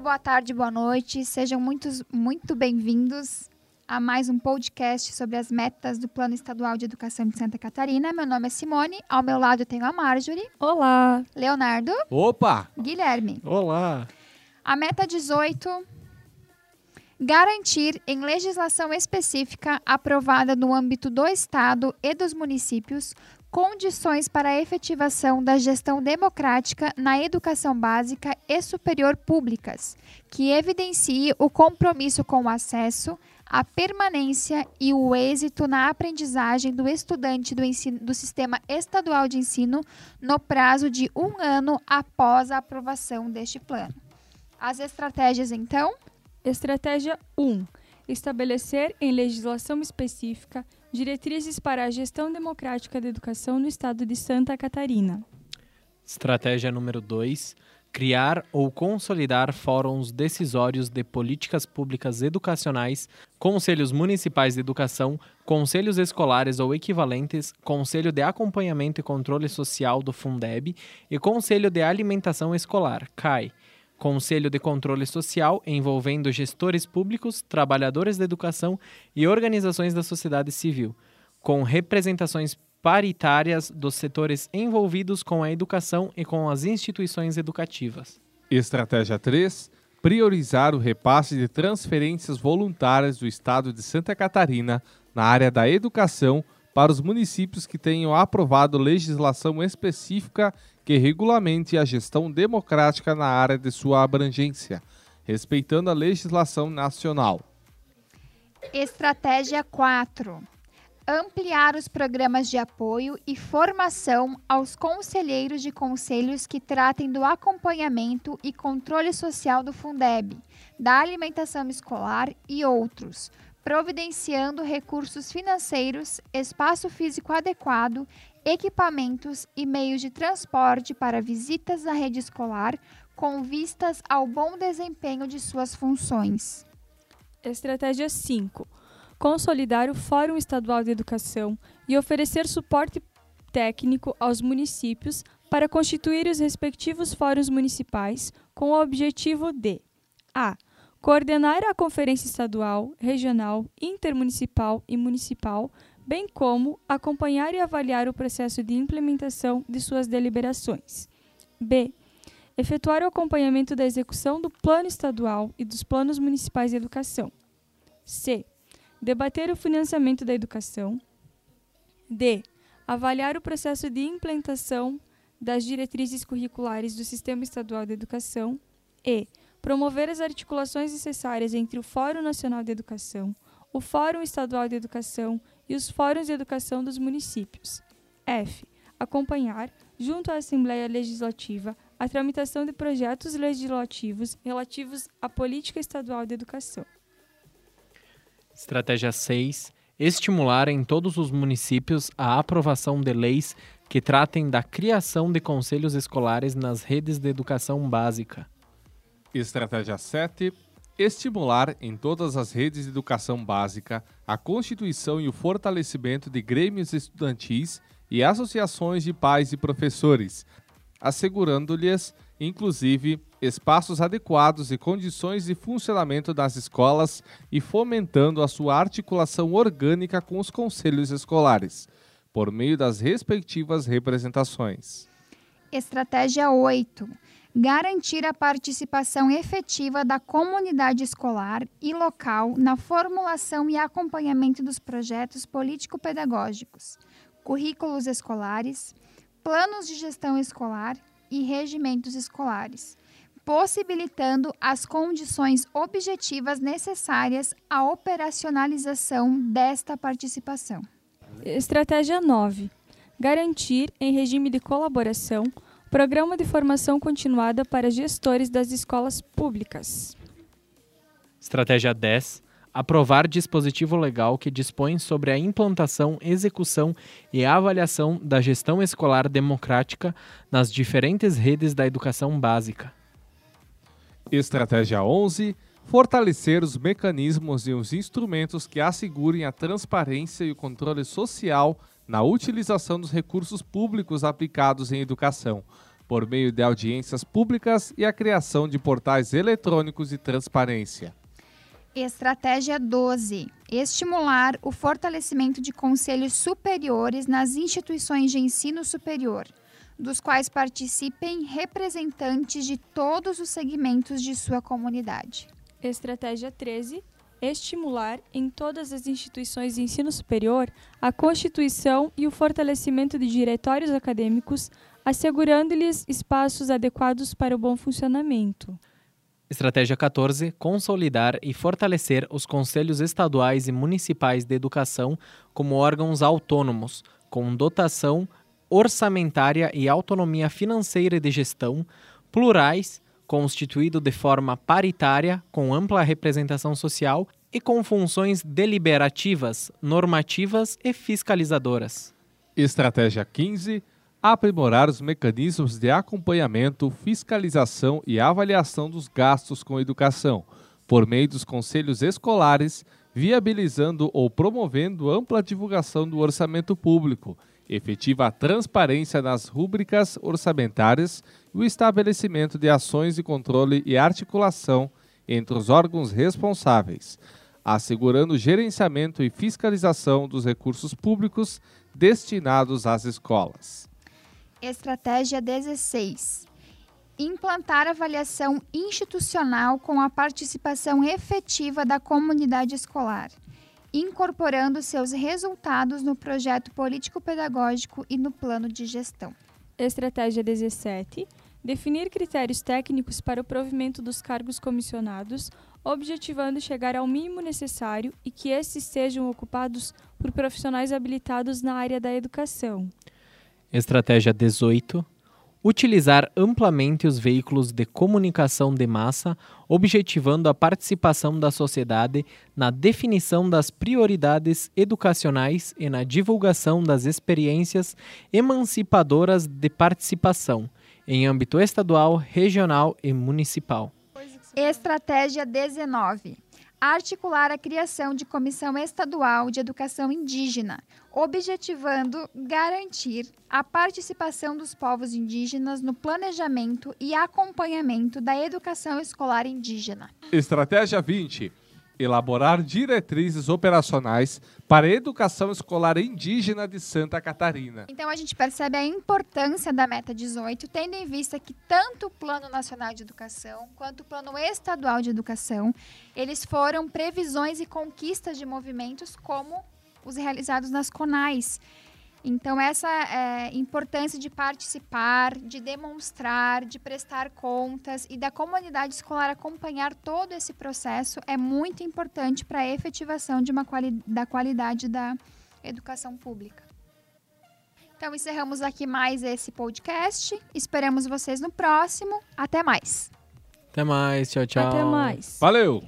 boa tarde, boa noite. Sejam muitos, muito bem-vindos a mais um podcast sobre as metas do Plano Estadual de Educação de Santa Catarina. Meu nome é Simone, ao meu lado eu tenho a Marjorie. Olá! Leonardo. Opa! Guilherme. Olá! A meta 18 garantir em legislação específica aprovada no âmbito do Estado e dos municípios condições para a efetivação da gestão democrática na educação básica e superior públicas, que evidencie o compromisso com o acesso, a permanência e o êxito na aprendizagem do estudante do, ensino, do sistema estadual de ensino no prazo de um ano após a aprovação deste plano. As estratégias, então? Estratégia 1. Estabelecer em legislação específica diretrizes para a gestão democrática da educação no estado de Santa Catarina. Estratégia número 2. Criar ou consolidar fóruns decisórios de políticas públicas educacionais, conselhos municipais de educação, conselhos escolares ou equivalentes, conselho de acompanhamento e controle social do Fundeb e conselho de alimentação escolar, CAI Conselho de Controle Social, envolvendo gestores públicos, trabalhadores da educação e organizações da sociedade civil, com representações paritárias dos setores envolvidos com a educação e com as instituições educativas. Estratégia 3. Priorizar o repasse de transferências voluntárias do Estado de Santa Catarina na área da educação para os municípios que tenham aprovado legislação específica que regulamente a gestão democrática na área de sua abrangência, respeitando a legislação nacional. Estratégia 4. Ampliar os programas de apoio e formação aos conselheiros de conselhos que tratem do acompanhamento e controle social do Fundeb, da alimentação escolar e outros, providenciando recursos financeiros, espaço físico adequado, equipamentos e meios de transporte para visitas à rede escolar com vistas ao bom desempenho de suas funções. Estratégia 5. Consolidar o Fórum Estadual de Educação e oferecer suporte técnico aos municípios para constituir os respectivos fóruns municipais com o objetivo de a coordenar a Conferência Estadual, Regional, Intermunicipal e Municipal, bem como acompanhar e avaliar o processo de implementação de suas deliberações. B. Efetuar o acompanhamento da execução do Plano Estadual e dos Planos Municipais de Educação. C. Debater o financiamento da educação. D. Avaliar o processo de implementação das diretrizes curriculares do Sistema Estadual de Educação. E promover as articulações necessárias entre o Fórum Nacional de Educação, o Fórum Estadual de Educação e os fóruns de educação dos municípios. F. Acompanhar, junto à Assembleia Legislativa, a tramitação de projetos legislativos relativos à política estadual de educação. Estratégia 6. Estimular em todos os municípios a aprovação de leis que tratem da criação de conselhos escolares nas redes de educação básica. Estratégia 7. Estimular em todas as redes de educação básica a constituição e o fortalecimento de grêmios estudantis e associações de pais e professores, assegurando-lhes, inclusive, espaços adequados e condições de funcionamento das escolas e fomentando a sua articulação orgânica com os conselhos escolares, por meio das respectivas representações. Estratégia 8 garantir a participação efetiva da comunidade escolar e local na formulação e acompanhamento dos projetos político-pedagógicos, currículos escolares, planos de gestão escolar e regimentos escolares, possibilitando as condições objetivas necessárias à operacionalização desta participação. Estratégia 9. Garantir, em regime de colaboração, Programa de Formação Continuada para Gestores das Escolas Públicas. Estratégia 10. Aprovar dispositivo legal que dispõe sobre a implantação, execução e avaliação da gestão escolar democrática nas diferentes redes da educação básica. Estratégia 11. Fortalecer os mecanismos e os instrumentos que assegurem a transparência e o controle social na utilização dos recursos públicos aplicados em educação, por meio de audiências públicas e a criação de portais eletrônicos de transparência. Estratégia 12. Estimular o fortalecimento de conselhos superiores nas instituições de ensino superior, dos quais participem representantes de todos os segmentos de sua comunidade. Estratégia 13. Estimular em todas as instituições de ensino superior a constituição e o fortalecimento de diretórios acadêmicos, assegurando-lhes espaços adequados para o bom funcionamento. Estratégia 14: consolidar e fortalecer os conselhos estaduais e municipais de educação como órgãos autônomos, com dotação orçamentária e autonomia financeira e de gestão, plurais, constituído de forma paritária, com ampla representação social e com funções deliberativas, normativas e fiscalizadoras. Estratégia 15: aprimorar os mecanismos de acompanhamento, fiscalização e avaliação dos gastos com educação, por meio dos conselhos escolares, viabilizando ou promovendo ampla divulgação do orçamento público, efetiva transparência nas rúbricas orçamentárias e o estabelecimento de ações de controle e articulação entre os órgãos responsáveis, assegurando o gerenciamento e fiscalização dos recursos públicos destinados às escolas. Estratégia 16. Implantar avaliação institucional com a participação efetiva da comunidade escolar, incorporando seus resultados no projeto político-pedagógico e no plano de gestão. Estratégia 17. Definir critérios técnicos para o provimento dos cargos comissionados, objetivando chegar ao mínimo necessário e que esses sejam ocupados por profissionais habilitados na área da educação. Estratégia 18. Utilizar amplamente os veículos de comunicação de massa, objetivando a participação da sociedade na definição das prioridades educacionais e na divulgação das experiências emancipadoras de participação, em âmbito estadual, regional e municipal. Estratégia 19 articular a criação de Comissão Estadual de Educação Indígena, objetivando garantir a participação dos povos indígenas no planejamento e acompanhamento da educação escolar indígena. Estratégia 20 elaborar diretrizes operacionais para a educação escolar indígena de Santa Catarina. Então a gente percebe a importância da meta 18, tendo em vista que tanto o Plano Nacional de Educação quanto o Plano Estadual de Educação, eles foram previsões e conquistas de movimentos como os realizados nas CONAIS. Então, essa é, importância de participar, de demonstrar, de prestar contas e da comunidade escolar acompanhar todo esse processo é muito importante para a efetivação de uma quali da qualidade da educação pública. Então, encerramos aqui mais esse podcast. Esperamos vocês no próximo. Até mais. Até mais. Tchau, tchau. Até mais. Valeu!